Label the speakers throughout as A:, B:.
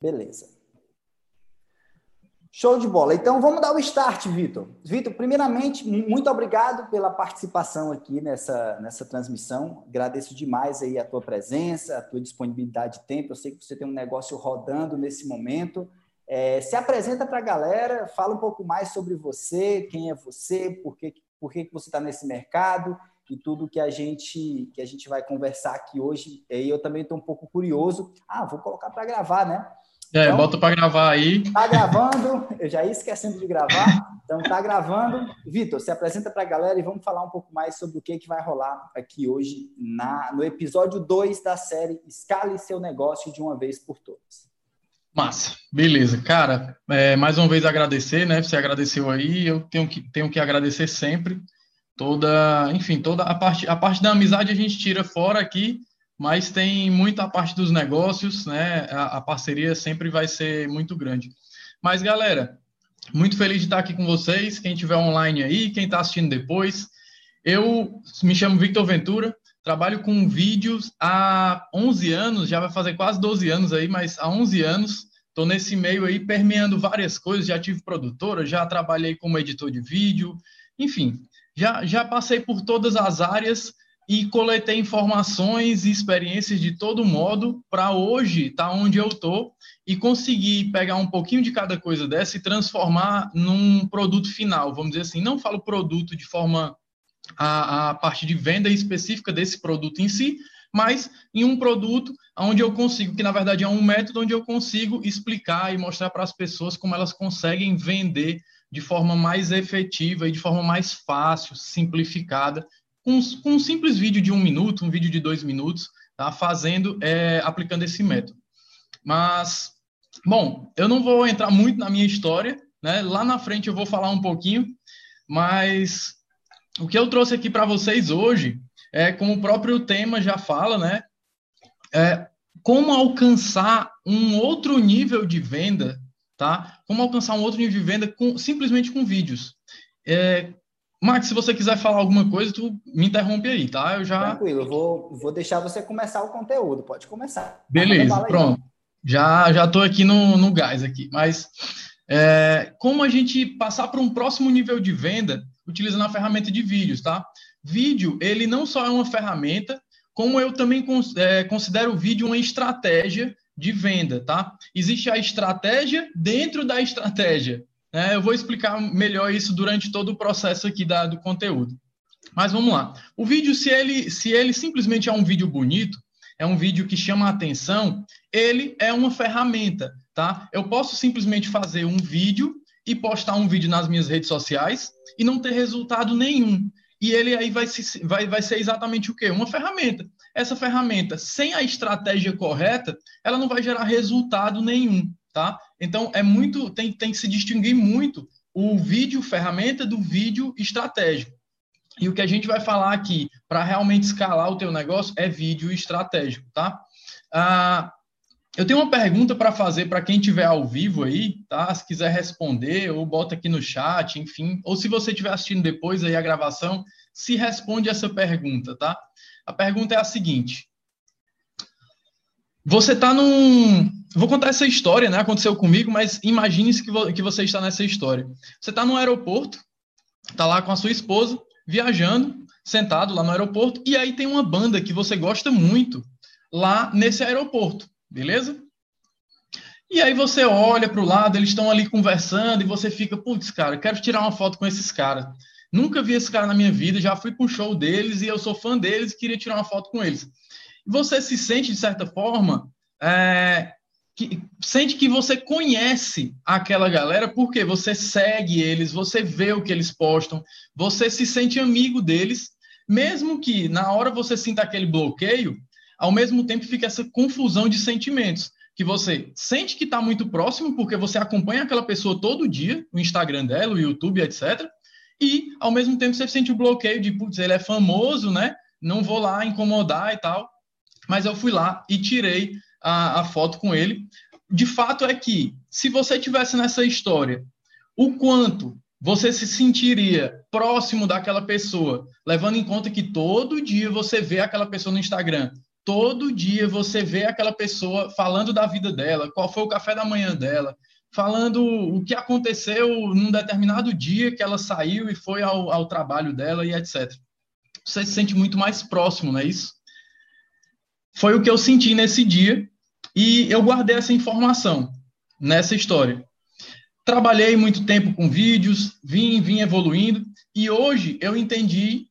A: Beleza. Show de bola. Então vamos dar o start, Vitor. Vitor, primeiramente, muito obrigado pela participação aqui nessa, nessa transmissão. Agradeço demais aí a tua presença, a tua disponibilidade de tempo. Eu sei que você tem um negócio rodando nesse momento. É, se apresenta para a galera, fala um pouco mais sobre você, quem é você, por que, por que você está nesse mercado e tudo que a gente que a gente vai conversar aqui hoje. E eu também estou um pouco curioso. Ah, vou colocar para gravar, né?
B: É, então, bota para gravar aí.
A: Tá gravando, eu já ia esquecendo de gravar, então tá gravando. Vitor, se apresenta para a galera e vamos falar um pouco mais sobre o que, que vai rolar aqui hoje na, no episódio 2 da série Escale Seu Negócio de uma vez por todas.
B: Massa, beleza. Cara, é, mais uma vez agradecer, né? Você agradeceu aí, eu tenho que, tenho que agradecer sempre. Toda, enfim, toda a parte, a parte da amizade a gente tira fora aqui, mas tem muita parte dos negócios, né? A, a, parceria sempre vai ser muito grande. Mas, galera, muito feliz de estar aqui com vocês. Quem estiver online aí, quem está assistindo depois. Eu me chamo Victor Ventura, trabalho com vídeos há 11 anos, já vai fazer quase 12 anos aí, mas há 11 anos. Estou nesse meio aí, permeando várias coisas. Já tive produtora, já trabalhei como editor de vídeo, enfim, já, já passei por todas as áreas e coletei informações e experiências de todo modo para hoje estar tá onde eu estou e conseguir pegar um pouquinho de cada coisa dessa e transformar num produto final, vamos dizer assim. Não falo produto de forma a, a parte de venda específica desse produto em si, mas em um produto onde eu consigo, que na verdade é um método onde eu consigo explicar e mostrar para as pessoas como elas conseguem vender de forma mais efetiva e de forma mais fácil, simplificada com, um simples vídeo de um minuto, um vídeo de dois minutos, tá? fazendo, é, aplicando esse método. Mas, bom, eu não vou entrar muito na minha história, né? Lá na frente eu vou falar um pouquinho, mas o que eu trouxe aqui para vocês hoje é, como o próprio tema já fala, né? É, como alcançar um outro nível de venda, tá? Como alcançar um outro nível de venda com, simplesmente com vídeos. É, Max, se você quiser falar alguma coisa, tu me interrompe aí, tá? Eu já.
A: Tranquilo, eu vou, vou deixar você começar o conteúdo. Pode começar.
B: Beleza, pronto. Já já estou aqui no, no gás aqui. Mas é, como a gente passar para um próximo nível de venda utilizando a ferramenta de vídeos, tá? Vídeo, ele não só é uma ferramenta, como eu também é, considero o vídeo uma estratégia de venda, tá? Existe a estratégia dentro da estratégia. É, eu vou explicar melhor isso durante todo o processo aqui da, do conteúdo. Mas vamos lá. O vídeo, se ele, se ele simplesmente é um vídeo bonito, é um vídeo que chama a atenção, ele é uma ferramenta, tá? Eu posso simplesmente fazer um vídeo e postar um vídeo nas minhas redes sociais e não ter resultado nenhum. E ele aí vai, se, vai, vai ser exatamente o quê? Uma ferramenta. Essa ferramenta, sem a estratégia correta, ela não vai gerar resultado nenhum tá? Então é muito tem, tem que se distinguir muito o vídeo ferramenta do vídeo estratégico. E o que a gente vai falar aqui para realmente escalar o teu negócio é vídeo estratégico, tá? Ah, eu tenho uma pergunta para fazer para quem estiver ao vivo aí, tá? Se quiser responder, ou bota aqui no chat, enfim. Ou se você estiver assistindo depois aí a gravação, se responde essa pergunta, tá? A pergunta é a seguinte: Você está num, Vou contar essa história, né? Aconteceu comigo, mas imagine-se que, vo que você está nessa história. Você está no aeroporto, está lá com a sua esposa, viajando, sentado lá no aeroporto, e aí tem uma banda que você gosta muito lá nesse aeroporto, beleza? E aí você olha para o lado, eles estão ali conversando, e você fica, putz, cara, quero tirar uma foto com esses caras. Nunca vi esse cara na minha vida, já fui para um show deles e eu sou fã deles e queria tirar uma foto com eles. Você se sente, de certa forma, é, que sente que você conhece aquela galera porque você segue eles, você vê o que eles postam, você se sente amigo deles, mesmo que na hora você sinta aquele bloqueio, ao mesmo tempo fica essa confusão de sentimentos, que você sente que está muito próximo porque você acompanha aquela pessoa todo dia, o Instagram dela, o YouTube, etc. E ao mesmo tempo você sente o bloqueio de, putz, ele é famoso, né? Não vou lá incomodar e tal. Mas eu fui lá e tirei a, a foto com ele. De fato é que, se você tivesse nessa história, o quanto você se sentiria próximo daquela pessoa, levando em conta que todo dia você vê aquela pessoa no Instagram, todo dia você vê aquela pessoa falando da vida dela, qual foi o café da manhã dela, falando o que aconteceu num determinado dia que ela saiu e foi ao, ao trabalho dela e etc. Você se sente muito mais próximo, não é isso? Foi o que eu senti nesse dia e eu guardei essa informação nessa história. Trabalhei muito tempo com vídeos, vim, vim evoluindo e hoje eu entendi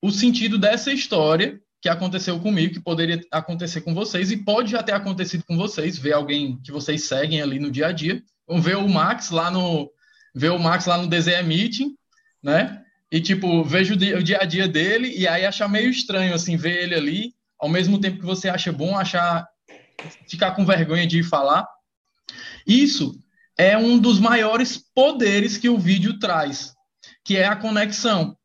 B: o sentido dessa história que aconteceu comigo, que poderia acontecer com vocês e pode já ter acontecido com vocês, ver alguém que vocês seguem ali no dia a dia, ver o Max lá no ver o Max lá no DZE Meeting, né? E tipo, vejo o dia a dia dele e aí achar meio estranho assim ver ele ali, ao mesmo tempo que você acha bom achar ficar com vergonha de falar. Isso é um dos maiores poderes que o vídeo traz, que é a conexão,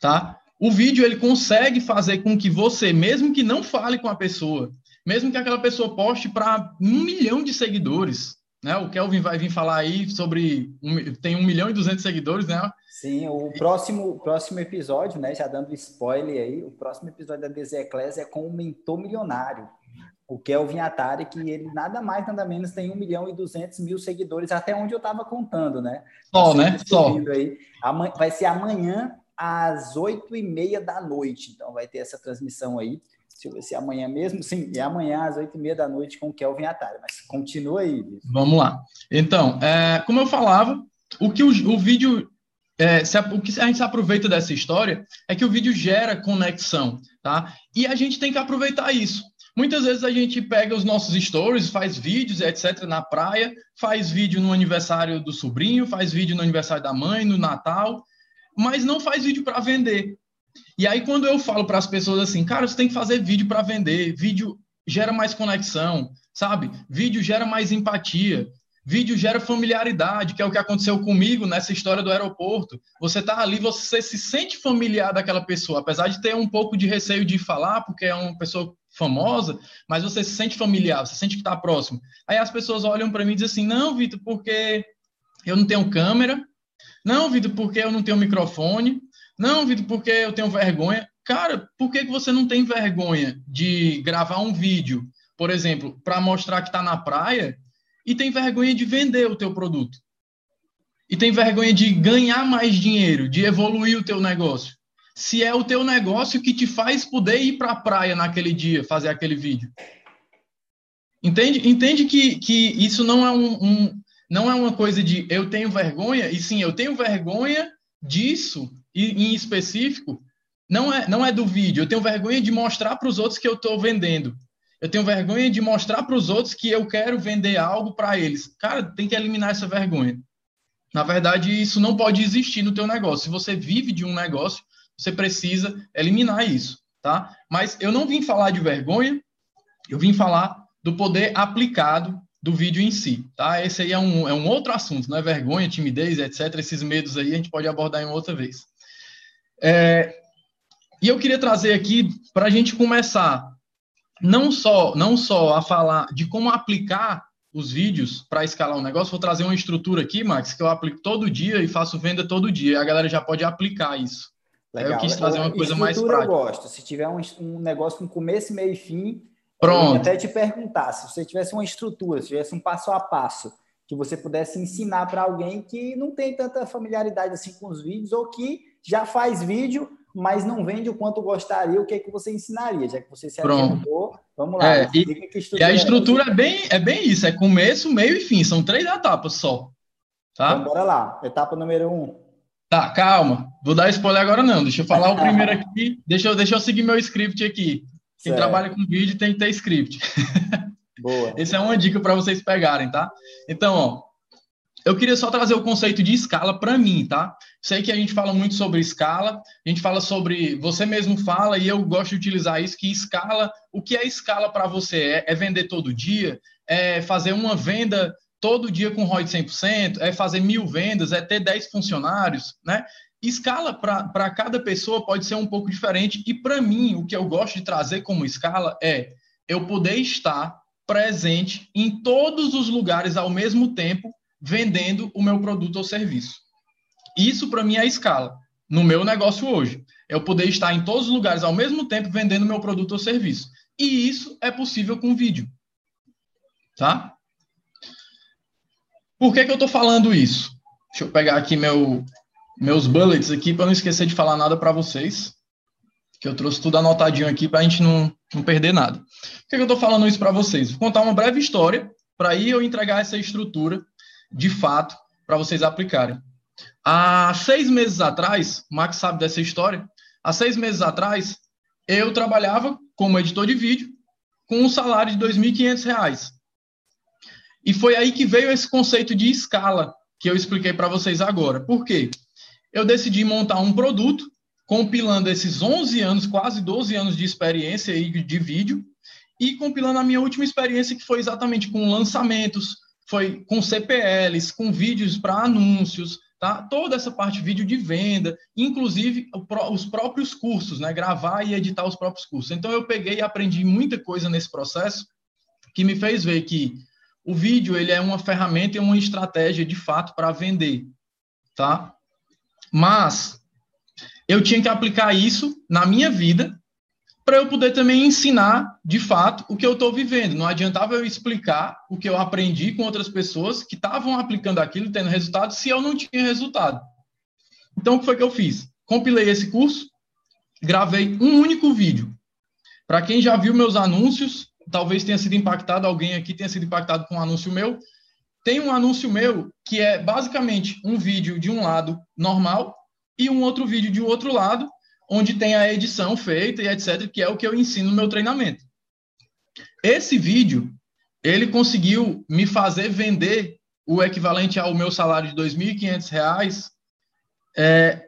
B: tá? O vídeo ele consegue fazer com que você, mesmo que não fale com a pessoa, mesmo que aquela pessoa poste para um milhão de seguidores, né? O Kelvin vai vir falar aí sobre um, tem um milhão e duzentos seguidores, né?
A: Sim, o próximo próximo episódio, né? Já dando spoiler aí, o próximo episódio da Deseclés é com o mentor milionário o Kelvin Atari, que ele nada mais, nada menos tem 1 milhão e 200 mil seguidores, até onde eu estava contando, né?
B: Só, tá né? Só.
A: Aí. Vai ser amanhã às 8 e meia da noite, então vai ter essa transmissão aí. Deixa eu ver se é amanhã mesmo. Sim, é amanhã às 8 e meia da noite com o Kelvin Atari, mas continua aí.
B: Vamos lá. Então, é, como eu falava, o que o, o vídeo é, se, o que a gente aproveita dessa história é que o vídeo gera conexão, tá? E a gente tem que aproveitar isso. Muitas vezes a gente pega os nossos stories, faz vídeos, etc., na praia, faz vídeo no aniversário do sobrinho, faz vídeo no aniversário da mãe, no Natal, mas não faz vídeo para vender. E aí, quando eu falo para as pessoas assim, cara, você tem que fazer vídeo para vender, vídeo gera mais conexão, sabe? Vídeo gera mais empatia. Vídeo gera familiaridade, que é o que aconteceu comigo nessa história do aeroporto. Você está ali, você se sente familiar daquela pessoa, apesar de ter um pouco de receio de falar, porque é uma pessoa famosa, mas você se sente familiar, você sente que está próximo. Aí as pessoas olham para mim e dizem assim: não, Vitor, porque eu não tenho câmera. Não, Vitor, porque eu não tenho microfone. Não, Vitor, porque eu tenho vergonha. Cara, por que, que você não tem vergonha de gravar um vídeo, por exemplo, para mostrar que está na praia e tem vergonha de vender o teu produto? E tem vergonha de ganhar mais dinheiro, de evoluir o teu negócio? se é o teu negócio que te faz poder ir para a praia naquele dia, fazer aquele vídeo. Entende? Entende que, que isso não é, um, um, não é uma coisa de eu tenho vergonha, e sim, eu tenho vergonha disso, em específico, não é, não é do vídeo. Eu tenho vergonha de mostrar para os outros que eu estou vendendo. Eu tenho vergonha de mostrar para os outros que eu quero vender algo para eles. Cara, tem que eliminar essa vergonha. Na verdade, isso não pode existir no teu negócio. Se você vive de um negócio, você precisa eliminar isso, tá? Mas eu não vim falar de vergonha, eu vim falar do poder aplicado do vídeo em si, tá? Esse aí é um, é um outro assunto, não é vergonha, timidez, etc. Esses medos aí a gente pode abordar em outra vez. É, e eu queria trazer aqui para a gente começar não só não só a falar de como aplicar os vídeos para escalar um negócio, vou trazer uma estrutura aqui, Max, que eu aplico todo dia e faço venda todo dia. A galera já pode aplicar isso. Legal. Eu quis trazer uma coisa mais prática.
A: eu gosto. Se tiver um, um negócio com começo, meio e fim,
B: Pronto.
A: eu até te perguntar, se você tivesse uma estrutura, se tivesse um passo a passo, que você pudesse ensinar para alguém que não tem tanta familiaridade assim com os vídeos, ou que já faz vídeo, mas não vende o quanto gostaria, o que é que você ensinaria? Já que você se
B: adiantou, vamos lá. É, e, e, a estrutura é, é, bem, é bem isso, é começo, meio e fim, são três etapas só. Tá?
A: Então, bora lá. Etapa número um.
B: Tá, calma. Vou dar spoiler agora não. Deixa eu falar o primeiro aqui. Deixa eu, deixa eu seguir meu script aqui. Quem certo. trabalha com vídeo tem que ter script. Boa. Essa é uma dica para vocês pegarem, tá? Então, ó, eu queria só trazer o conceito de escala para mim, tá? Sei que a gente fala muito sobre escala, a gente fala sobre, você mesmo fala e eu gosto de utilizar isso que escala, o que é escala para você? É, é vender todo dia? É fazer uma venda todo dia com ROI de 100%, é fazer mil vendas, é ter 10 funcionários, né? Escala para cada pessoa pode ser um pouco diferente, e para mim, o que eu gosto de trazer como escala é eu poder estar presente em todos os lugares ao mesmo tempo, vendendo o meu produto ou serviço. Isso, para mim, é escala no meu negócio hoje. Eu poder estar em todos os lugares ao mesmo tempo vendendo meu produto ou serviço. E isso é possível com vídeo. Tá? Por que, que eu estou falando isso? Deixa eu pegar aqui meu, meus bullets aqui para não esquecer de falar nada para vocês. Que eu trouxe tudo anotadinho aqui para a gente não, não perder nada. Por que, eu estou falando isso para vocês? Vou contar uma breve história para aí eu entregar essa estrutura de fato para vocês aplicarem. Há seis meses atrás, o Max sabe dessa história, há seis meses atrás, eu trabalhava como editor de vídeo com um salário de R$ 2.500. E foi aí que veio esse conceito de escala que eu expliquei para vocês agora. Por quê? Eu decidi montar um produto compilando esses 11 anos, quase 12 anos de experiência aí de vídeo e compilando a minha última experiência que foi exatamente com lançamentos, foi com CPLs, com vídeos para anúncios, tá? Toda essa parte de vídeo de venda, inclusive os próprios cursos, né? Gravar e editar os próprios cursos. Então eu peguei e aprendi muita coisa nesse processo que me fez ver que o vídeo ele é uma ferramenta e uma estratégia de fato para vender, tá? Mas eu tinha que aplicar isso na minha vida para eu poder também ensinar, de fato, o que eu estou vivendo. Não adiantava eu explicar o que eu aprendi com outras pessoas que estavam aplicando aquilo, tendo resultado, se eu não tinha resultado. Então, o que foi que eu fiz? Compilei esse curso, gravei um único vídeo. Para quem já viu meus anúncios, talvez tenha sido impactado, alguém aqui tenha sido impactado com um anúncio meu. Tem um anúncio meu que é basicamente um vídeo de um lado normal e um outro vídeo de outro lado, onde tem a edição feita e etc., que é o que eu ensino no meu treinamento. Esse vídeo, ele conseguiu me fazer vender o equivalente ao meu salário de R$ 2.500, é,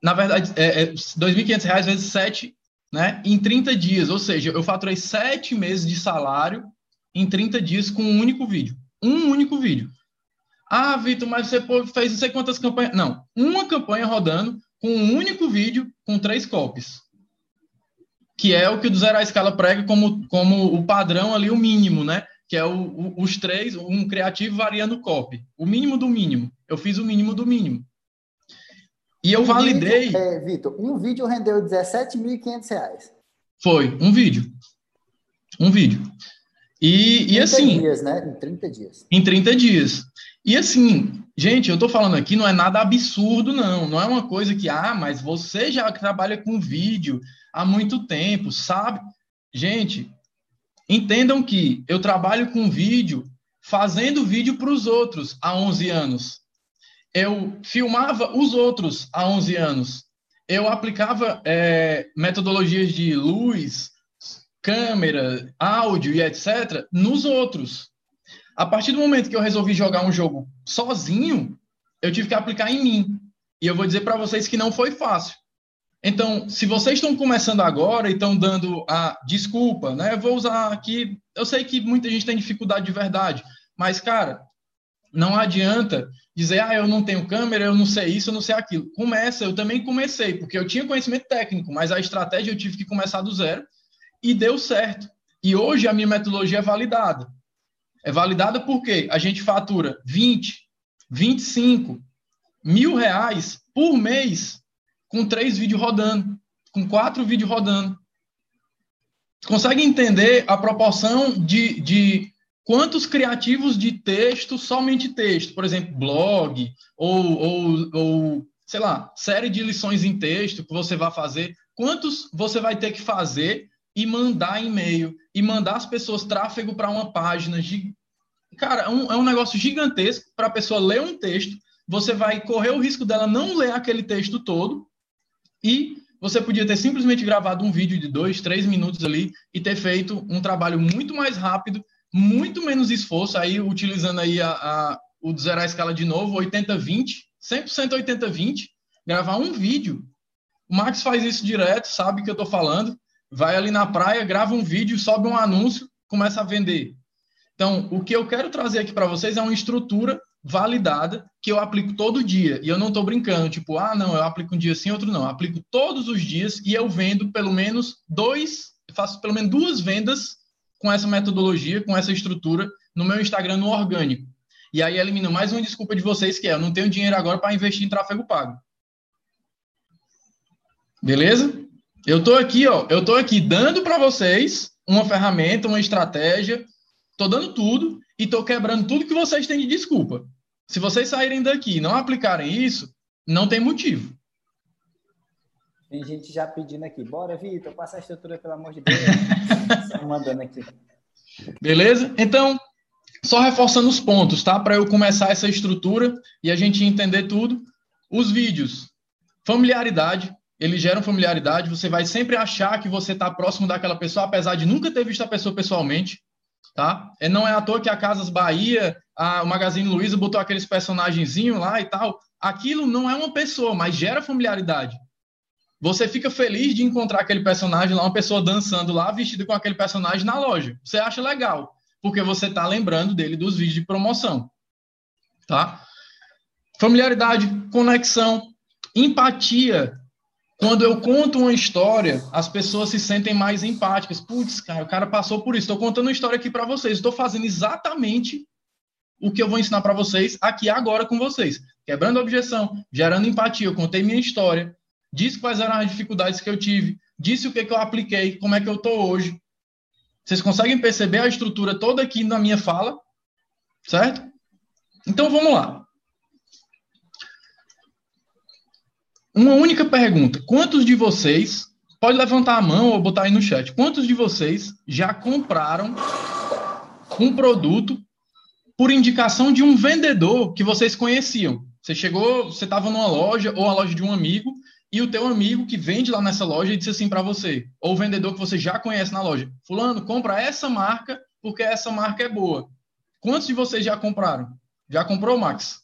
B: na verdade, é, é R$ 2.500 vezes 7, né, em 30 dias. Ou seja, eu faturei 7 meses de salário em 30 dias com um único vídeo. Um único vídeo. Ah, Vitor, mas você fez não sei quantas campanhas. Não, uma campanha rodando com um único vídeo com três copies. Que é o que o do Zero à Escala prega como, como o padrão ali, o mínimo, né? Que é o, o, os três, um criativo variando copy. O mínimo do mínimo. Eu fiz o mínimo do mínimo. E eu um validei.
A: Vídeo, é, Vitor, um vídeo rendeu R$17.500.
B: Foi, um vídeo. Um vídeo. E, e assim.
A: dias, né? Em 30 dias.
B: Em 30 dias. E assim, gente, eu estou falando aqui, não é nada absurdo, não. Não é uma coisa que, ah, mas você já trabalha com vídeo há muito tempo, sabe? Gente, entendam que eu trabalho com vídeo fazendo vídeo para os outros há 11 anos. Eu filmava os outros há 11 anos. Eu aplicava é, metodologias de luz, câmera, áudio e etc. nos outros. A partir do momento que eu resolvi jogar um jogo sozinho, eu tive que aplicar em mim. E eu vou dizer para vocês que não foi fácil. Então, se vocês estão começando agora e estão dando a desculpa, né? Eu vou usar aqui. Eu sei que muita gente tem dificuldade de verdade, mas, cara, não adianta dizer, ah, eu não tenho câmera, eu não sei isso, eu não sei aquilo. Começa, eu também comecei, porque eu tinha conhecimento técnico, mas a estratégia eu tive que começar do zero e deu certo. E hoje a minha metodologia é validada. É validada porque a gente fatura 20, 25 mil reais por mês com três vídeos rodando, com quatro vídeos rodando. Consegue entender a proporção de, de quantos criativos de texto, somente texto, por exemplo, blog, ou, ou, ou, sei lá, série de lições em texto que você vai fazer, quantos você vai ter que fazer e mandar e-mail e mandar as pessoas tráfego para uma página de cara, é um, é um negócio gigantesco para a pessoa ler um texto. Você vai correr o risco dela não ler aquele texto todo e você podia ter simplesmente gravado um vídeo de dois, três minutos ali e ter feito um trabalho muito mais rápido, muito menos esforço, aí utilizando aí a, a o zerar a escala de novo, 80-20, 100% 80-20, gravar um vídeo. O Max faz isso direto, sabe o que eu estou falando vai ali na praia, grava um vídeo, sobe um anúncio, começa a vender. Então, o que eu quero trazer aqui para vocês é uma estrutura validada que eu aplico todo dia. E eu não estou brincando, tipo, ah, não, eu aplico um dia sim, outro não. Eu aplico todos os dias e eu vendo pelo menos dois, faço pelo menos duas vendas com essa metodologia, com essa estrutura no meu Instagram no orgânico. E aí elimino mais uma desculpa de vocês que é, eu não tenho dinheiro agora para investir em tráfego pago. Beleza? Eu tô aqui, ó, eu tô aqui dando para vocês uma ferramenta, uma estratégia, estou dando tudo e estou quebrando tudo que vocês têm de desculpa. Se vocês saírem daqui e não aplicarem isso, não tem motivo.
A: Tem gente já pedindo aqui, bora, Vitor, passa a estrutura, pelo amor de Deus. Mandando aqui.
B: Beleza? Então, só reforçando os pontos, tá? Para eu começar essa estrutura e a gente entender tudo. Os vídeos, familiaridade, eles geram familiaridade. Você vai sempre achar que você está próximo daquela pessoa, apesar de nunca ter visto a pessoa pessoalmente, tá? E não é à toa que a Casas Bahia, a, o Magazine Luiza botou aqueles personagenzinhos lá e tal. Aquilo não é uma pessoa, mas gera familiaridade. Você fica feliz de encontrar aquele personagem lá, uma pessoa dançando lá, vestida com aquele personagem na loja. Você acha legal porque você está lembrando dele dos vídeos de promoção, tá? Familiaridade, conexão, empatia. Quando eu conto uma história, as pessoas se sentem mais empáticas. Putz, cara, o cara passou por isso. Estou contando uma história aqui para vocês. Estou fazendo exatamente o que eu vou ensinar para vocês aqui agora com vocês. Quebrando a objeção, gerando empatia. Eu contei minha história, disse quais eram as dificuldades que eu tive, disse o que, que eu apliquei, como é que eu estou hoje. Vocês conseguem perceber a estrutura toda aqui na minha fala? Certo? Então vamos lá. Uma única pergunta. Quantos de vocês, pode levantar a mão ou botar aí no chat, quantos de vocês já compraram um produto por indicação de um vendedor que vocês conheciam? Você chegou, você estava numa loja ou a loja de um amigo e o teu amigo que vende lá nessa loja disse assim para você, ou o vendedor que você já conhece na loja, fulano, compra essa marca porque essa marca é boa. Quantos de vocês já compraram? Já comprou, Max?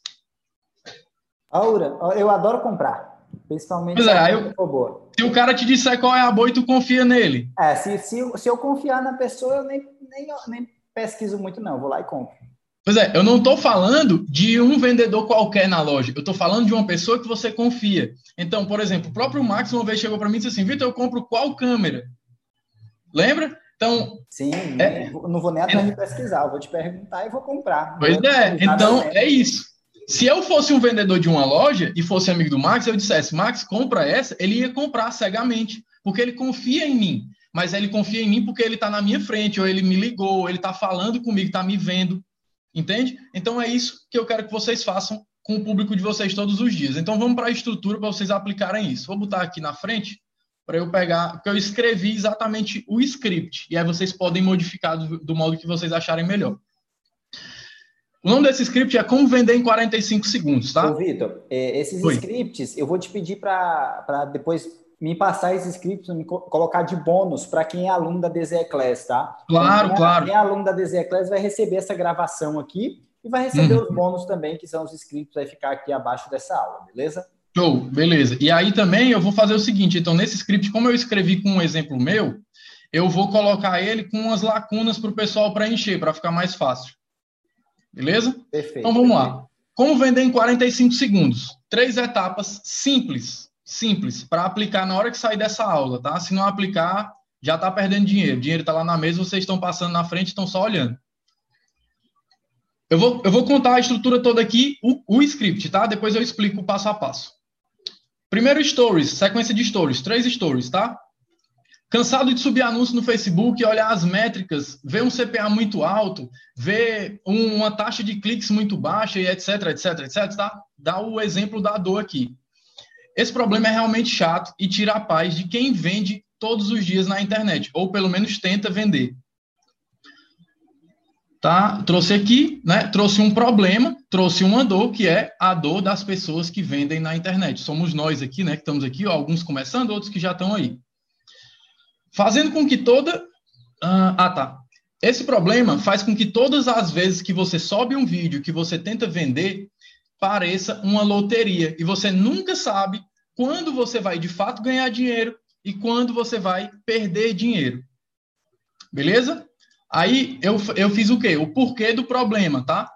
A: Aura, eu adoro comprar. Principalmente pois
B: é, eu, boa. Se o cara te disser qual é a boa e tu confia nele.
A: É, se, se, se eu confiar na pessoa, eu nem, nem, nem pesquiso muito, não. Eu vou lá e compro.
B: Pois é, eu não estou falando de um vendedor qualquer na loja, eu estou falando de uma pessoa que você confia. Então, por exemplo, o próprio Max uma vez chegou para mim e disse assim: Vitor, eu compro qual câmera? Lembra? Então.
A: Sim, é, não vou nem atrás de pesquisar, eu vou te perguntar e vou comprar.
B: Pois é, então é isso. Se eu fosse um vendedor de uma loja e fosse amigo do Max, eu dissesse, Max, compra essa, ele ia comprar cegamente, porque ele confia em mim. Mas ele confia em mim porque ele está na minha frente, ou ele me ligou, ele está falando comigo, está me vendo. Entende? Então é isso que eu quero que vocês façam com o público de vocês todos os dias. Então vamos para a estrutura para vocês aplicarem isso. Vou botar aqui na frente para eu pegar, porque eu escrevi exatamente o script, e aí vocês podem modificar do, do modo que vocês acharem melhor. O nome desse script é Como Vender em 45 Segundos, tá?
A: Ô, Vitor, é, esses Oi. scripts eu vou te pedir para depois me passar esses scripts, me colocar de bônus para quem é aluno da DZ Class, tá?
B: Claro,
A: quem é,
B: claro.
A: Quem é aluno da DZ Class vai receber essa gravação aqui e vai receber uhum. os bônus também, que são os scripts, vai ficar aqui abaixo dessa aula, beleza?
B: Show, beleza. E aí também eu vou fazer o seguinte, então nesse script, como eu escrevi com um exemplo meu, eu vou colocar ele com umas lacunas para o pessoal preencher, para ficar mais fácil. Beleza?
A: Perfeito.
B: Então vamos
A: perfeito.
B: lá. Como vender em 45 segundos? Três etapas simples simples para aplicar na hora que sair dessa aula, tá? Se não aplicar, já está perdendo dinheiro. O dinheiro está lá na mesa, vocês estão passando na frente, estão só olhando. Eu vou, eu vou contar a estrutura toda aqui, o, o script, tá? Depois eu explico o passo a passo. Primeiro, stories, sequência de stories, três stories, tá? Cansado de subir anúncio no Facebook, olhar as métricas, ver um CPA muito alto, ver um, uma taxa de cliques muito baixa e etc, etc, etc, tá? Dá o exemplo da dor aqui. Esse problema é realmente chato e tira a paz de quem vende todos os dias na internet, ou pelo menos tenta vender. Tá? Trouxe aqui, né? Trouxe um problema, trouxe uma dor, que é a dor das pessoas que vendem na internet. Somos nós aqui, né? Que estamos aqui, ó, alguns começando, outros que já estão aí. Fazendo com que toda. Ah, ah, tá. Esse problema faz com que todas as vezes que você sobe um vídeo que você tenta vender, pareça uma loteria. E você nunca sabe quando você vai de fato ganhar dinheiro e quando você vai perder dinheiro. Beleza? Aí eu, eu fiz o quê? O porquê do problema, tá?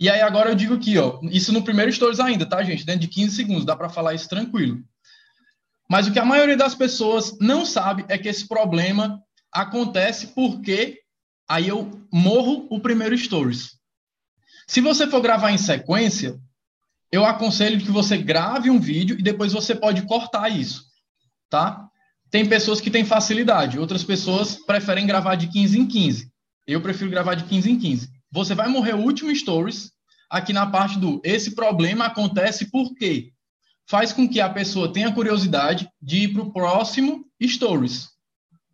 B: E aí agora eu digo aqui, ó, isso no primeiro stories ainda, tá, gente? Dentro de 15 segundos, dá para falar isso tranquilo. Mas o que a maioria das pessoas não sabe é que esse problema acontece porque aí eu morro o primeiro stories. Se você for gravar em sequência, eu aconselho que você grave um vídeo e depois você pode cortar isso, tá? tem pessoas que têm facilidade, outras pessoas preferem gravar de 15 em 15. Eu prefiro gravar de 15 em 15. Você vai morrer o último stories aqui na parte do esse problema acontece por quê? Faz com que a pessoa tenha curiosidade de ir para o próximo stories.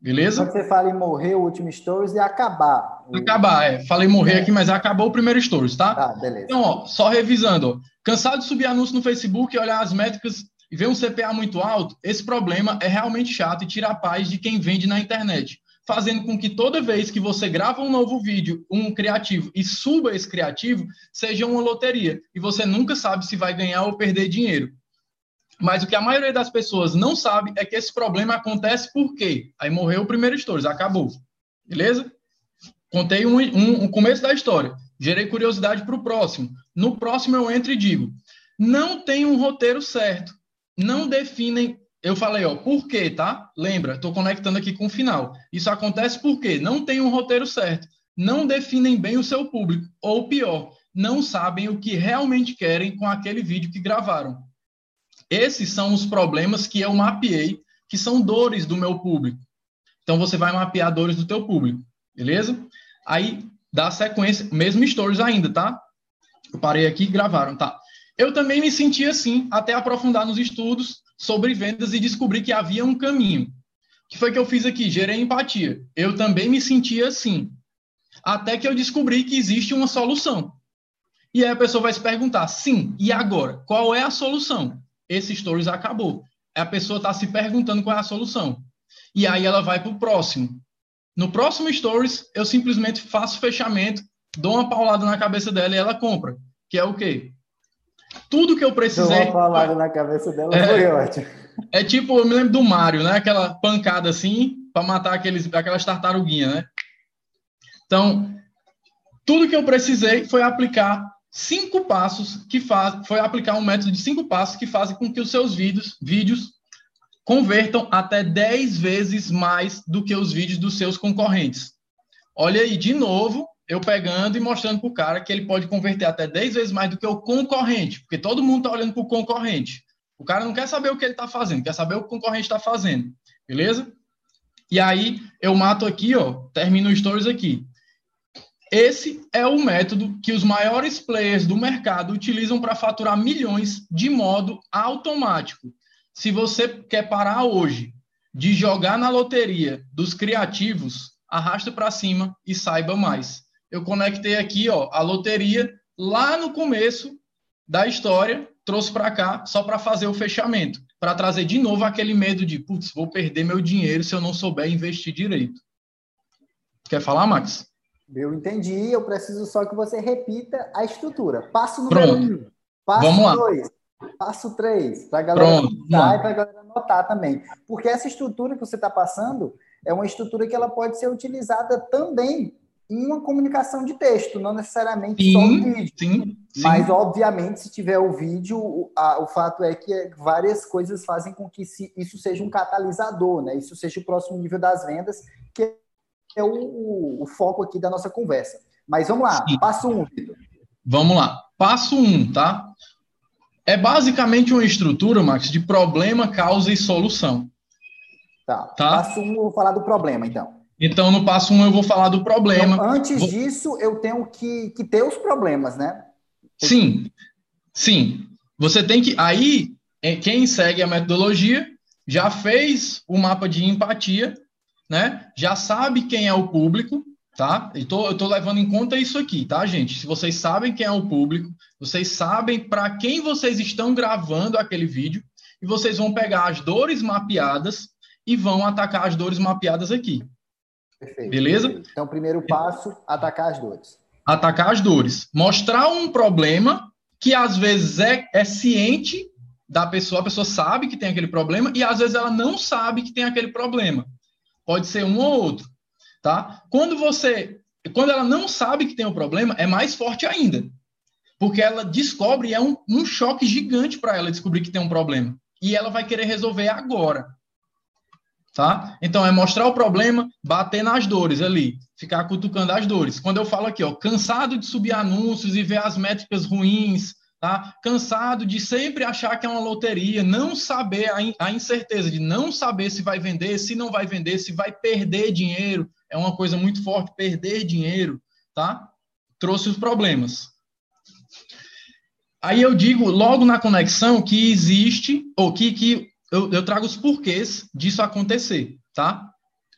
B: Beleza?
A: Quando você fala em morrer o último stories e acabar.
B: Acabar, é. Falei morrer é. aqui, mas acabou o primeiro stories, tá?
A: Tá, beleza.
B: Então, ó, só revisando, ó. Cansado de subir anúncio no Facebook e olhar as métricas e ver um CPA muito alto? Esse problema é realmente chato e tira a paz de quem vende na internet fazendo com que toda vez que você grava um novo vídeo, um criativo, e suba esse criativo, seja uma loteria. E você nunca sabe se vai ganhar ou perder dinheiro. Mas o que a maioria das pessoas não sabe é que esse problema acontece por quê? Aí morreu o primeiro stories, acabou. Beleza? Contei um, um, um começo da história. Gerei curiosidade para o próximo. No próximo eu entro e digo: não tem um roteiro certo. Não definem eu falei, ó, por quê, tá? Lembra, estou conectando aqui com o final. Isso acontece porque não tem um roteiro certo, não definem bem o seu público, ou pior, não sabem o que realmente querem com aquele vídeo que gravaram. Esses são os problemas que eu mapeei, que são dores do meu público. Então você vai mapear dores do teu público, beleza? Aí dá sequência, mesmo stories ainda, tá? Eu parei aqui e gravaram, tá? Eu também me senti assim, até aprofundar nos estudos, sobre vendas e descobri que havia um caminho. O que foi que eu fiz aqui? Gerei empatia. Eu também me sentia assim. Até que eu descobri que existe uma solução. E aí a pessoa vai se perguntar: sim, e agora? Qual é a solução? Esse stories acabou. A pessoa está se perguntando qual é a solução. E aí ela vai para o próximo. No próximo stories, eu simplesmente faço fechamento, dou uma paulada na cabeça dela e ela compra. Que é o quê? Tudo que eu precisei.
A: Uma palavra na cabeça dela é, foi ótimo.
B: É tipo, eu me lembro do Mario, né? Aquela pancada assim, para matar aqueles, aquelas tartaruguinhas, né? Então, tudo que eu precisei foi aplicar cinco passos que faz, foi aplicar um método de cinco passos que fazem com que os seus vídeos, vídeos convertam até 10 vezes mais do que os vídeos dos seus concorrentes. Olha aí, de novo, eu pegando e mostrando para o cara que ele pode converter até 10 vezes mais do que o concorrente, porque todo mundo está olhando para o concorrente. O cara não quer saber o que ele está fazendo, quer saber o que o concorrente está fazendo, beleza? E aí eu mato aqui, ó, termino o stories aqui. Esse é o método que os maiores players do mercado utilizam para faturar milhões de modo automático. Se você quer parar hoje de jogar na loteria dos criativos, arrasta para cima e saiba mais eu conectei aqui, ó, a loteria lá no começo da história, trouxe para cá só para fazer o fechamento, para trazer de novo aquele medo de, putz, vou perder meu dinheiro se eu não souber investir direito. Quer falar, Max?
A: Eu entendi, eu preciso só que você repita a estrutura. Passo número Pronto. um, passo
B: Vamos lá.
A: dois, passo três, para a galera Pronto. e para a galera anotar também. Porque essa estrutura que você está passando é uma estrutura que ela pode ser utilizada também em uma comunicação de texto, não necessariamente sim, só o vídeo. Sim, sim. Mas, obviamente, se tiver o vídeo, o, a, o fato é que várias coisas fazem com que se, isso seja um catalisador, né? Isso seja o próximo nível das vendas, que é o, o, o foco aqui da nossa conversa. Mas vamos lá, sim. passo um, Vitor.
B: Vamos lá. Passo um, tá? É basicamente uma estrutura, Max, de problema, causa e solução.
A: Tá. tá? Passo um, eu vou falar do problema, então.
B: Então, no passo um, eu vou falar do problema.
A: Então, antes
B: vou...
A: disso, eu tenho que, que ter os problemas, né?
B: Sim, sim. Você tem que. Aí, é, quem segue a metodologia já fez o mapa de empatia, né? Já sabe quem é o público, tá? Eu tô, eu tô levando em conta isso aqui, tá, gente? Se vocês sabem quem é o público, vocês sabem para quem vocês estão gravando aquele vídeo, e vocês vão pegar as dores mapeadas e vão atacar as dores mapeadas aqui. Perfeito. Beleza?
A: Então, primeiro passo, atacar as dores.
B: Atacar as dores. Mostrar um problema que às vezes é, é ciente da pessoa, a pessoa sabe que tem aquele problema e às vezes ela não sabe que tem aquele problema. Pode ser um ou outro, tá? Quando você, quando ela não sabe que tem um problema, é mais forte ainda, porque ela descobre e é um, um choque gigante para ela descobrir que tem um problema e ela vai querer resolver agora tá? Então é mostrar o problema, bater nas dores ali, ficar cutucando as dores. Quando eu falo aqui, ó, cansado de subir anúncios e ver as métricas ruins, tá? Cansado de sempre achar que é uma loteria, não saber a, incerteza de não saber se vai vender, se não vai vender, se vai perder dinheiro, é uma coisa muito forte, perder dinheiro, tá? Trouxe os problemas. Aí eu digo logo na conexão que existe, ou que, que eu, eu trago os porquês disso acontecer, tá?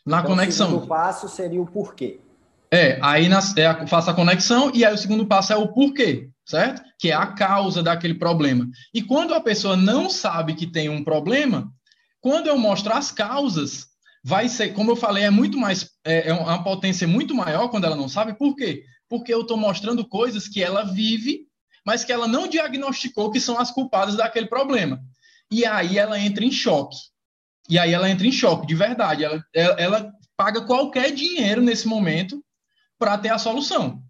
B: Na então, conexão. O
A: segundo passo seria o porquê.
B: É, aí nas, é, faço a conexão e aí o segundo passo é o porquê, certo? Que é a causa daquele problema. E quando a pessoa não sabe que tem um problema, quando eu mostro as causas, vai ser, como eu falei, é muito mais, é, é uma potência muito maior quando ela não sabe. Por quê? Porque eu estou mostrando coisas que ela vive, mas que ela não diagnosticou que são as culpadas daquele problema. E aí ela entra em choque. E aí ela entra em choque, de verdade. Ela, ela, ela paga qualquer dinheiro nesse momento para ter a solução.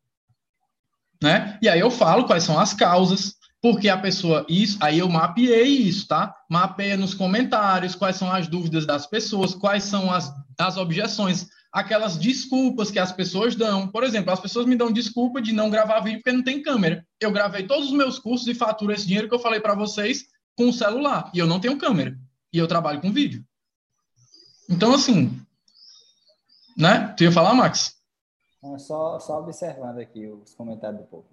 B: Né? E aí eu falo quais são as causas, porque a pessoa isso, aí eu mapeei isso, tá? Mapeia nos comentários quais são as dúvidas das pessoas, quais são as, as objeções, aquelas desculpas que as pessoas dão. Por exemplo, as pessoas me dão desculpa de não gravar vídeo porque não tem câmera. Eu gravei todos os meus cursos e faturo esse dinheiro que eu falei para vocês com o celular e eu não tenho câmera e eu trabalho com vídeo. Então assim, né? Tu ia falar, Max?
A: Só, só observando aqui os comentários do povo.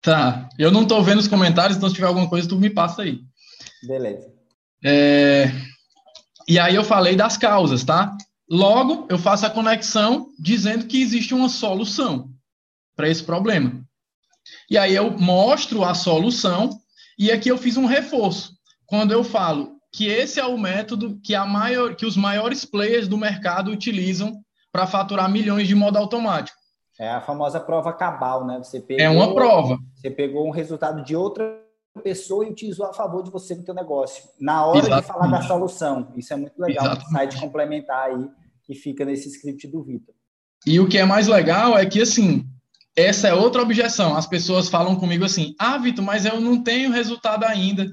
B: Tá. Eu não estou vendo os comentários, então se tiver alguma coisa, tu me passa aí.
A: Beleza.
B: É... E aí eu falei das causas, tá? Logo, eu faço a conexão dizendo que existe uma solução para esse problema. E aí eu mostro a solução e aqui eu fiz um reforço. Quando eu falo que esse é o método que, a maior, que os maiores players do mercado utilizam para faturar milhões de modo automático.
A: É a famosa prova cabal, né? Você pegou,
B: é uma prova.
A: Você pegou um resultado de outra pessoa e utilizou a favor de você no teu negócio. Na hora Exatamente. de falar da solução. Isso é muito legal. Exatamente. Um site complementar aí que fica nesse script do Vitor.
B: E o que é mais legal é que, assim, essa é outra objeção. As pessoas falam comigo assim, ah, Vitor, mas eu não tenho resultado ainda.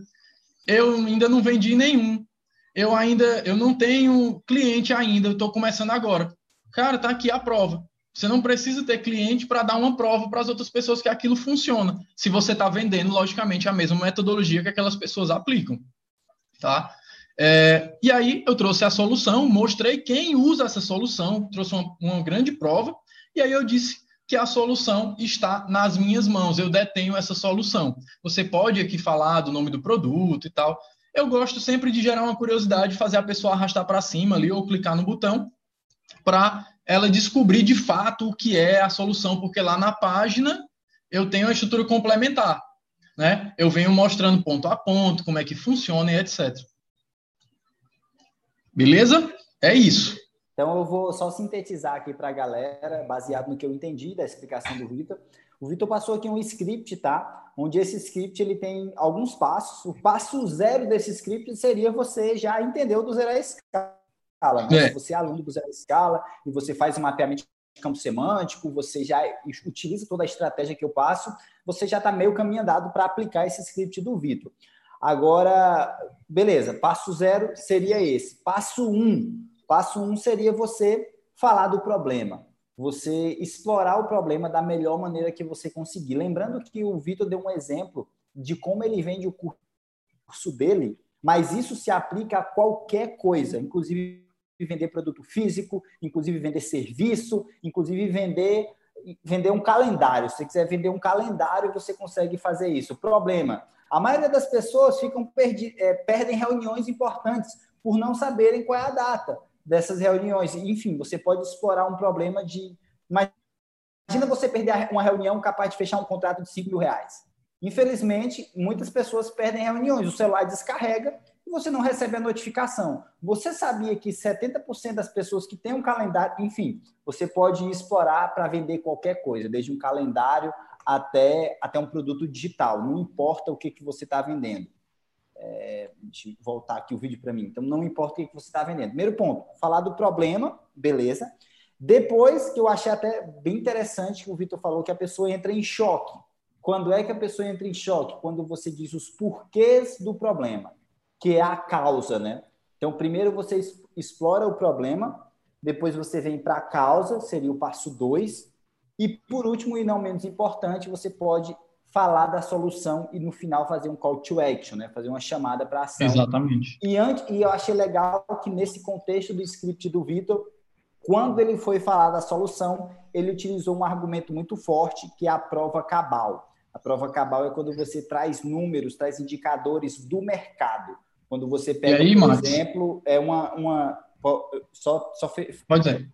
B: Eu ainda não vendi nenhum. Eu ainda, eu não tenho cliente ainda, eu estou começando agora. Cara, tá aqui a prova. Você não precisa ter cliente para dar uma prova para as outras pessoas que aquilo funciona. Se você está vendendo, logicamente, a mesma metodologia que aquelas pessoas aplicam. Tá? É, e aí eu trouxe a solução, mostrei quem usa essa solução, trouxe uma, uma grande prova, e aí eu disse que a solução está nas minhas mãos, eu detenho essa solução. Você pode aqui falar do nome do produto e tal. Eu gosto sempre de gerar uma curiosidade, fazer a pessoa arrastar para cima ali ou clicar no botão para ela descobrir de fato o que é a solução, porque lá na página eu tenho a estrutura complementar, né? Eu venho mostrando ponto a ponto, como é que funciona e etc. Beleza? É isso.
A: Então eu vou só sintetizar aqui para a galera, baseado no que eu entendi da explicação do Vitor. O Vitor passou aqui um script, tá? Onde esse script ele tem alguns passos. O passo zero desse script seria você já entender do zero a escala escala. Né? É. Se você é aluno do Zero Escala e você faz um mapeamento de campo semântico, você já utiliza toda a estratégia que eu passo, você já está meio caminho andado para aplicar esse script do Vitor. Agora, beleza, passo zero seria esse. Passo um, passo um seria você falar do problema, você explorar o problema da melhor maneira que você conseguir. Lembrando que o Vitor deu um exemplo de como ele vende o curso dele, mas isso se aplica a qualquer coisa, inclusive vender produto físico, inclusive vender serviço, inclusive vender vender um calendário. Se você quiser vender um calendário, você consegue fazer isso. Problema: a maioria das pessoas ficam perdi, é, perdem reuniões importantes por não saberem qual é a data dessas reuniões. Enfim, você pode explorar um problema de. Imagina você perder uma reunião capaz de fechar um contrato de 5 mil reais. Infelizmente, muitas pessoas perdem reuniões, o celular descarrega e você não recebe a notificação. Você sabia que 70% das pessoas que têm um calendário, enfim, você pode explorar para vender qualquer coisa, desde um calendário até, até um produto digital, não importa o que, que você está vendendo. É, deixa eu voltar aqui o vídeo para mim. Então, não importa o que, você está vendendo. Primeiro ponto, falar do problema, beleza. Depois, que eu achei até bem interessante que o Vitor falou que a pessoa entra em choque. Quando é que a pessoa entra em choque? Quando você diz os porquês do problema que é a causa, né? Então, primeiro você explora o problema, depois você vem para a causa, seria o passo 2, e por último, e não menos importante, você pode falar da solução e no final fazer um call to action, né? Fazer uma chamada para ação.
B: Exatamente.
A: E antes, e eu achei legal que nesse contexto do script do Vitor, quando ele foi falar da solução, ele utilizou um argumento muito forte, que é a prova cabal. A prova cabal é quando você traz números, traz indicadores do mercado. Quando você pega,
B: aí,
A: por
B: Max?
A: exemplo, é uma, uma só, só fe...
B: Pode dizer.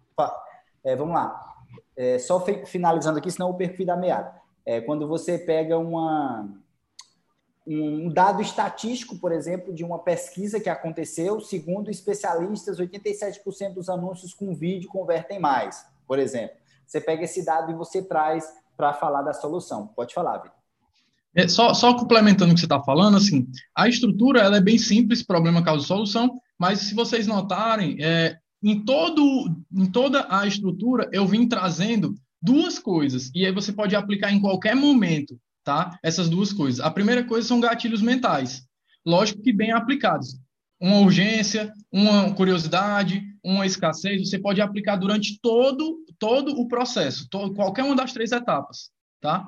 A: É, vamos lá. É, só finalizando aqui, senão eu perco da meada. É, quando você pega uma, um dado estatístico, por exemplo, de uma pesquisa que aconteceu, segundo especialistas, 87% dos anúncios com vídeo convertem mais, por exemplo. Você pega esse dado e você traz para falar da solução. Pode falar, Vitor.
B: É, só, só, complementando o que você está falando, assim, a estrutura ela é bem simples, problema, causa solução, mas se vocês notarem, é, em, todo, em toda a estrutura eu vim trazendo duas coisas, e aí você pode aplicar em qualquer momento, tá? Essas duas coisas. A primeira coisa são gatilhos mentais, lógico que bem aplicados. Uma urgência, uma curiosidade, uma escassez, você pode aplicar durante todo, todo o processo, qualquer uma das três etapas, tá?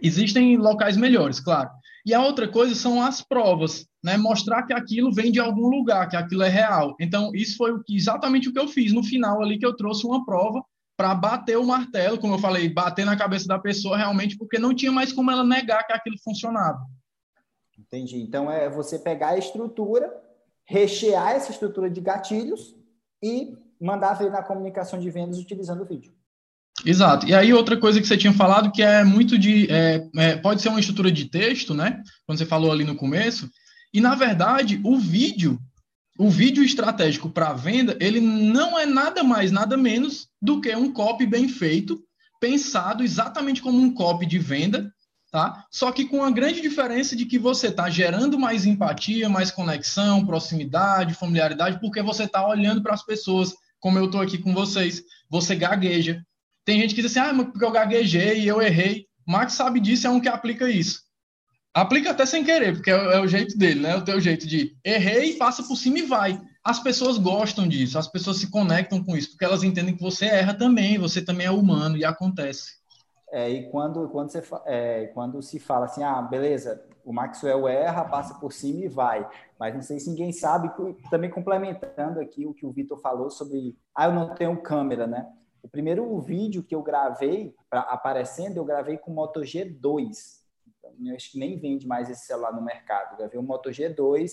B: Existem locais melhores, claro. E a outra coisa são as provas, né? Mostrar que aquilo vem de algum lugar, que aquilo é real. Então, isso foi o que, exatamente o que eu fiz no final ali, que eu trouxe uma prova para bater o martelo, como eu falei, bater na cabeça da pessoa realmente, porque não tinha mais como ela negar que aquilo funcionava.
A: Entendi. Então é você pegar a estrutura, rechear essa estrutura de gatilhos e mandar ver na comunicação de vendas utilizando o vídeo.
B: Exato. E aí outra coisa que você tinha falado que é muito de é, é, pode ser uma estrutura de texto, né? Quando você falou ali no começo. E na verdade o vídeo o vídeo estratégico para venda, ele não é nada mais, nada menos do que um copy bem feito, pensado exatamente como um copy de venda, tá? Só que com a grande diferença de que você está gerando mais empatia, mais conexão, proximidade, familiaridade, porque você está olhando para as pessoas, como eu estou aqui com vocês. Você gagueja. Tem gente que diz assim, ah, mas porque eu gaguejei e eu errei. Max sabe disso, é um que aplica isso. Aplica até sem querer, porque é, é, o jeito dele, né? O teu jeito de errei, passa por cima e vai. As pessoas gostam disso, as pessoas se conectam com isso, porque elas entendem que você erra também, você também é humano e acontece.
A: É, e quando, quando, você, é, quando se fala assim, ah, beleza, o Maxwell erra, passa por cima e vai. Mas não sei se ninguém sabe, também complementando aqui o que o Vitor falou sobre, ah, eu não tenho câmera, né? O primeiro vídeo que eu gravei, pra, aparecendo, eu gravei com o Moto G2 eu acho que nem vende mais esse celular no mercado. Gravei um Moto G2,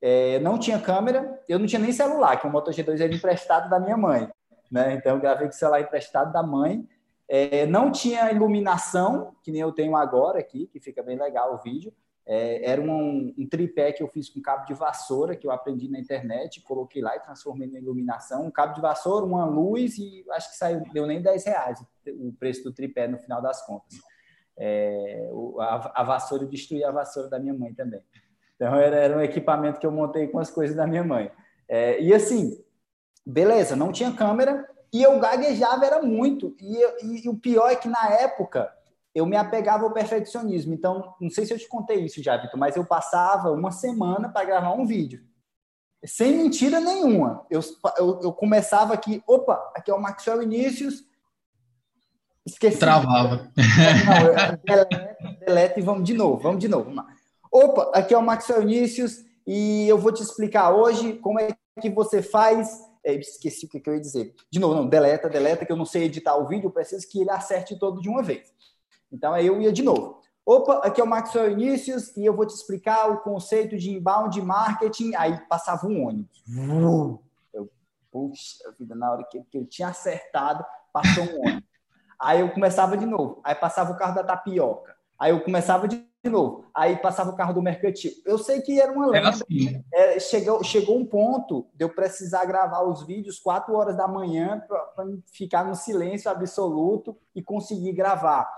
A: é, não tinha câmera, eu não tinha nem celular, que o Moto G2 era emprestado da minha mãe. Né? Então, eu gravei com o celular emprestado da mãe. É, não tinha iluminação, que nem eu tenho agora aqui, que fica bem legal o vídeo. É, era um, um, tripé que eu fiz com cabo de vassoura, que eu aprendi na internet, coloquei lá e transformei na iluminação. Um cabo de vassoura, uma luz e acho que saiu, deu nem 10 reais o preço do tripé no final das contas. É, a, a, vassoura, eu destruí a vassoura da minha mãe também. Então, era, era um equipamento que eu montei com as coisas da minha mãe. É, e assim, beleza, não tinha câmera e eu gaguejava, era muito. E, e, e, o pior é que na época eu me apegava ao perfeccionismo. Então, não sei se eu te contei isso já, Vitor, mas eu passava uma semana para gravar um vídeo. Sem mentira nenhuma. Eu, eu, eu começava aqui, opa, aqui é o Maxwell Inícios,
B: Esqueci. Travava.
A: Não, delete e vamos de novo, vamos de novo. Vamos Opa, aqui é o Maxwell Inícios e eu vou te explicar hoje como é que você faz. É, esqueci o que, eu ia dizer. De novo, não, deleta, deleta, que eu não sei editar o vídeo, eu preciso que ele acerte todo de uma vez. Então aí eu ia de novo. Opa, aqui é o Maxwell Inícios e eu vou te explicar o conceito de inbound marketing. Aí passava um ônibus. Eu, puxa vida, na hora que, que eu tinha acertado, passou um ônibus. Aí eu começava de novo. Aí passava o carro da tapioca. Aí eu começava de novo. Aí passava o carro do mercantil. Eu sei que era uma lenda. Assim. É, chegou, chegou um ponto de eu precisar gravar os vídeos quatro horas da manhã para ficar no silêncio absoluto e conseguir gravar.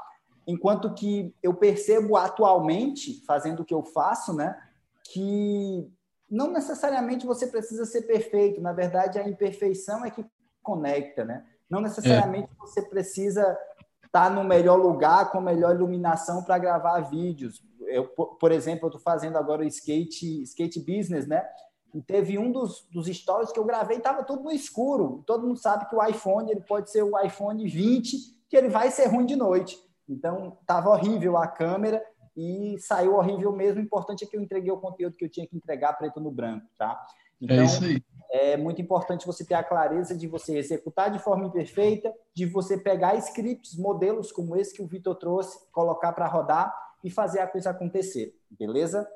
A: Enquanto que eu percebo atualmente, fazendo o que eu faço, né, que não necessariamente você precisa ser perfeito. Na verdade, a imperfeição é que conecta, né? Não necessariamente é. você precisa estar no melhor lugar, com melhor iluminação para gravar vídeos. Eu, por exemplo, eu estou fazendo agora o skate, skate business, né? E teve um dos, dos stories que eu gravei, estava tudo no escuro. Todo mundo sabe que o iPhone ele pode ser o iPhone 20, que ele vai ser ruim de noite. Então, estava horrível a câmera e saiu horrível mesmo. O importante é que eu entreguei o conteúdo que eu tinha que entregar preto no branco, tá?
B: É então, é isso aí.
A: É muito importante você ter a clareza de você executar de forma imperfeita, de você pegar scripts, modelos como esse que o Vitor trouxe, colocar para rodar e fazer a coisa acontecer, beleza?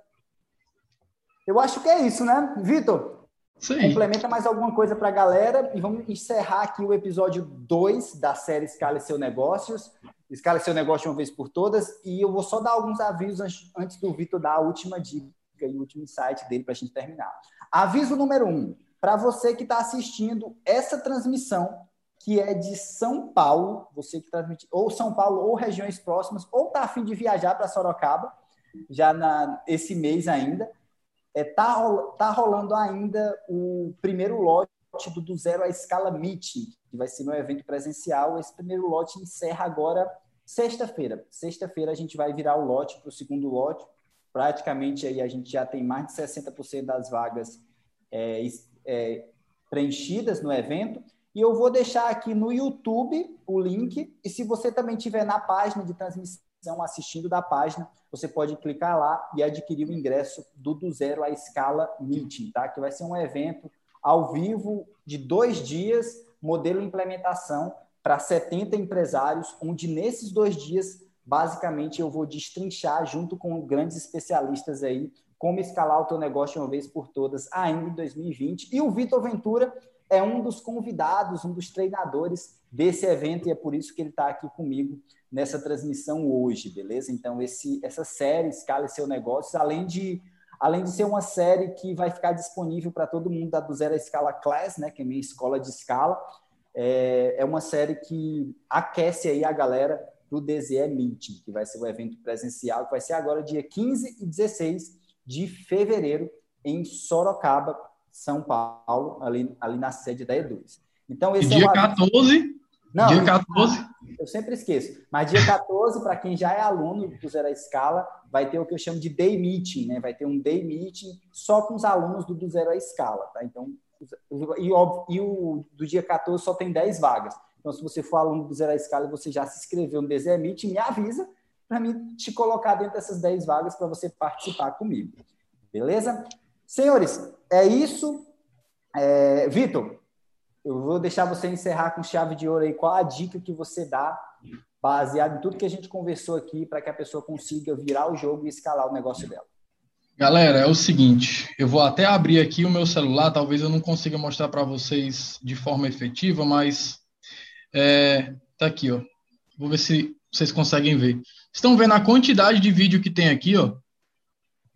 A: Eu acho que é isso, né? Vitor, complementa mais alguma coisa para a galera e vamos encerrar aqui o episódio 2 da série Escala Seu Negócios. Escala Seu Negócio de uma vez por todas. E eu vou só dar alguns avisos antes do Vitor dar a última dica e o último insight dele para a gente terminar. Aviso número um, para você que está assistindo essa transmissão, que é de São Paulo, você que transmite, ou São Paulo, ou regiões próximas, ou está afim de viajar para Sorocaba, já na, esse mês ainda, está é, tá, tá rolando ainda o primeiro lote do Do Zero à Escala Meeting, que vai ser meu evento presencial. Esse primeiro lote encerra agora sexta-feira. Sexta-feira a gente vai virar o lote para o segundo lote. Praticamente aí a gente já tem mais de 60% das vagas é, é, preenchidas no evento. E eu vou deixar aqui no YouTube o link. E se você também tiver na página de transmissão assistindo da página, você pode clicar lá e adquirir o ingresso do Do Zero à Escala Meeting, tá? Que vai ser um evento ao vivo de dois dias, modelo implementação para 70 empresários, onde nesses dois dias, basicamente, eu vou destrinchar junto com grandes especialistas aí como escalar o teu negócio uma vez por todas ainda em 2020. E o Vitor Ventura é um dos convidados, um dos treinadores desse evento e é por isso que ele está aqui comigo nessa transmissão hoje, beleza? Então, esse, essa série Escala Seu Negócio, além de além de ser uma série que vai ficar disponível para todo mundo da do Zero à Escala Class, né, que é minha escola de escala, é, é uma série que aquece aí a galera do DZE Meeting, que vai ser o evento presencial, que vai ser agora dia 15 e 16 de fevereiro em Sorocaba, São Paulo, ali, ali na sede da E2.
B: Então, esse e dia é 14 não, dia 14?
A: Eu sempre esqueço. Mas dia 14, para quem já é aluno do Zero Escala, vai ter o que eu chamo de day meeting, né? Vai ter um day meeting só com os alunos do, do Zero Escala, tá? Então, e, e o do dia 14 só tem 10 vagas. Então, se você for aluno do Zero Escala e você já se inscreveu no DZ Meeting, me avisa para mim te colocar dentro dessas 10 vagas para você participar comigo. Beleza? Senhores, é isso. É, Vitor, eu vou deixar você encerrar com chave de ouro aí. Qual a dica que você dá, baseado em tudo que a gente conversou aqui, para que a pessoa consiga virar o jogo e escalar o negócio dela?
B: Galera, é o seguinte, eu vou até abrir aqui o meu celular, talvez eu não consiga mostrar para vocês de forma efetiva, mas é, tá aqui, ó. Vou ver se vocês conseguem ver. Estão vendo a quantidade de vídeo que tem aqui, ó?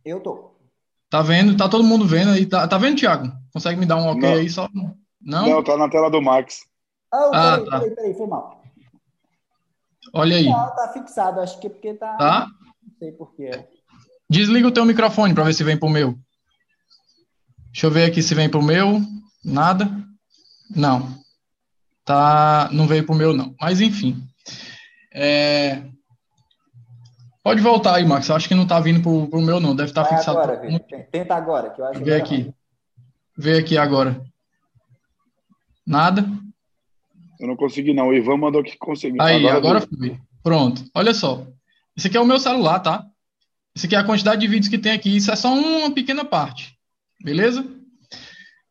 A: Eu tô.
B: Tá vendo? Tá todo mundo vendo aí? Tá, tá vendo, Thiago? Consegue me dar um ok não. aí só? Não?
C: Não, tá na tela do Max.
A: Oh, ah, peraí, tá. peraí, peraí, foi mal.
B: Olha aí.
A: Não, tá fixado, acho que é porque tá.
B: Tá?
A: Não sei porquê.
B: Desliga o teu microfone para ver se vem pro meu. Deixa eu ver aqui se vem pro meu. Nada? Não. Tá, não veio pro meu não. Mas enfim. É... Pode voltar aí, Max. Eu acho que não tá vindo pro, pro meu não. Deve estar tá fixado.
A: Agora, Tenta agora, que eu acho.
B: Vê aqui. Vê aqui agora. Nada?
C: Eu não consegui, não. O Ivan mandou que conseguiu.
B: Aí, agora, agora foi. Pronto. Olha só. Esse aqui é o meu celular, tá? Esse aqui é a quantidade de vídeos que tem aqui. Isso é só uma pequena parte. Beleza?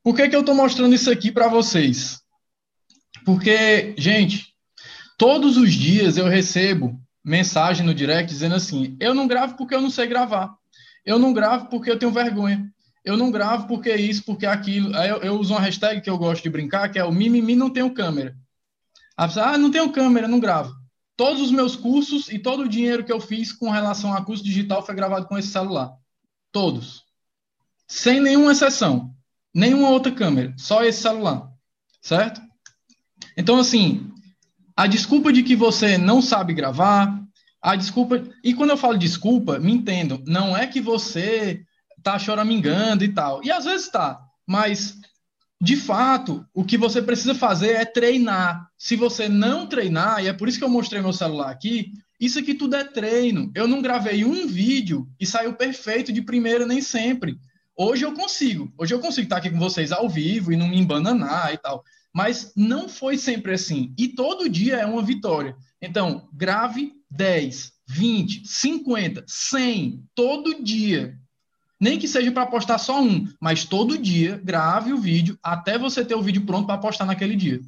B: Por que, que eu estou mostrando isso aqui para vocês? Porque, gente, todos os dias eu recebo mensagem no direct dizendo assim: eu não gravo porque eu não sei gravar. Eu não gravo porque eu tenho vergonha eu não gravo porque isso, porque aquilo. Aí eu, eu, uso uma hashtag que eu gosto de brincar, que é o mimimi não tenho câmera. Ah, não tenho câmera, não gravo. Todos os meus cursos e todo o dinheiro que eu fiz com relação a curso digital foi gravado com esse celular. Todos. Sem nenhuma exceção. Nenhuma outra câmera. Só esse celular. Certo? Então, assim, a desculpa de que você não sabe gravar, a desculpa. E quando eu falo desculpa, me entendo. Não é que você tá choramingando e tal. E às vezes tá, mas de fato, o que você precisa fazer é treinar. Se você não treinar, e é por isso que eu mostrei meu celular aqui, isso aqui tudo é treino. Eu não gravei um vídeo e saiu perfeito de primeira nem sempre. Hoje eu consigo. Hoje eu consigo estar aqui com vocês ao vivo e não me embananar e tal. Mas não foi sempre assim. E todo dia é uma vitória. Então, grave, 10, 20, 50, 100, todo dia. Nem que seja para postar só um, mas todo dia grave o vídeo até você ter o vídeo pronto para postar naquele dia.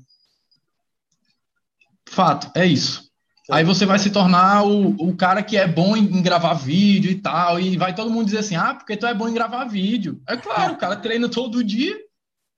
B: Fato, é isso. Aí você vai se tornar o, o cara que é bom em, em, gravar vídeo e tal, e vai todo mundo dizer assim: ah, porque tu é bom em gravar vídeo. É claro, o cara treina todo dia.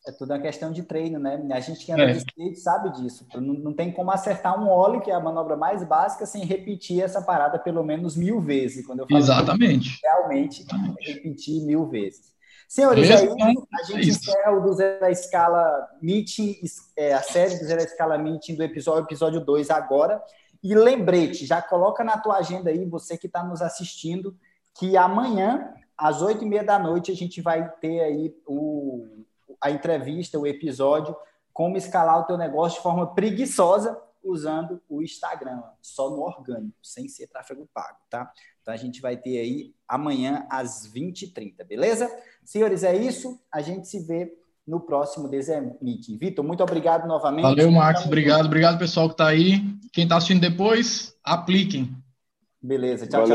A: É tudo uma questão de treino, né? A gente que anda é. de skate sabe disso. Não, não tem como acertar um ollie, que é a manobra mais básica, sem repetir essa parada pelo menos mil vezes. Quando eu
B: falo Exatamente.
A: Realmente, repetir mil vezes. Senhores, aí a gente é encerra o do Zero da Escala Meeting, é, a série do Zero da Escala Meeting do episódio, episódio 2 agora. E lembrete, já coloca na tua agenda aí, você que está nos assistindo, que amanhã, às oito e meia da noite, a gente vai ter aí o, a entrevista, o episódio, como escalar o teu negócio de forma preguiçosa usando o Instagram, só no orgânico, sem ser tráfego pago, tá? Então a gente vai ter aí amanhã às 20h30, beleza? Senhores, é isso. A gente se vê no próximo Desenho Meeting. Vitor, muito obrigado novamente.
B: Valeu, Max. Obrigado. Obrigado, pessoal que está aí. Quem está assistindo depois, apliquem.
A: Beleza. Tchau, Valeu. tchau.